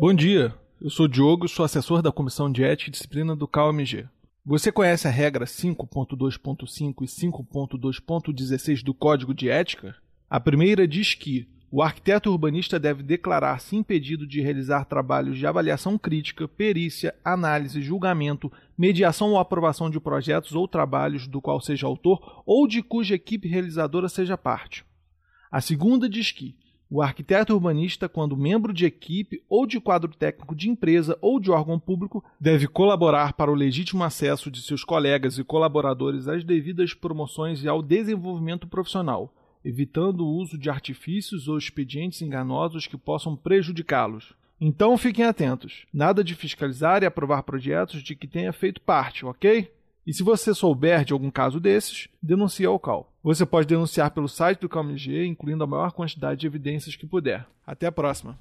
Bom dia, eu sou Diogo, sou assessor da Comissão de Ética e Disciplina do CalMG. Você conhece a regra 5.2.5 e 5.2.16 do Código de Ética? A primeira diz que o arquiteto urbanista deve declarar-se impedido de realizar trabalhos de avaliação crítica, perícia, análise, julgamento, mediação ou aprovação de projetos ou trabalhos do qual seja autor ou de cuja equipe realizadora seja parte. A segunda diz que o arquiteto urbanista, quando membro de equipe ou de quadro técnico de empresa ou de órgão público, deve colaborar para o legítimo acesso de seus colegas e colaboradores às devidas promoções e ao desenvolvimento profissional, evitando o uso de artifícios ou expedientes enganosos que possam prejudicá-los. Então fiquem atentos. Nada de fiscalizar e aprovar projetos de que tenha feito parte, ok? E se você souber de algum caso desses, denuncie ao CAL. Você pode denunciar pelo site do CalMG, incluindo a maior quantidade de evidências que puder. Até a próxima!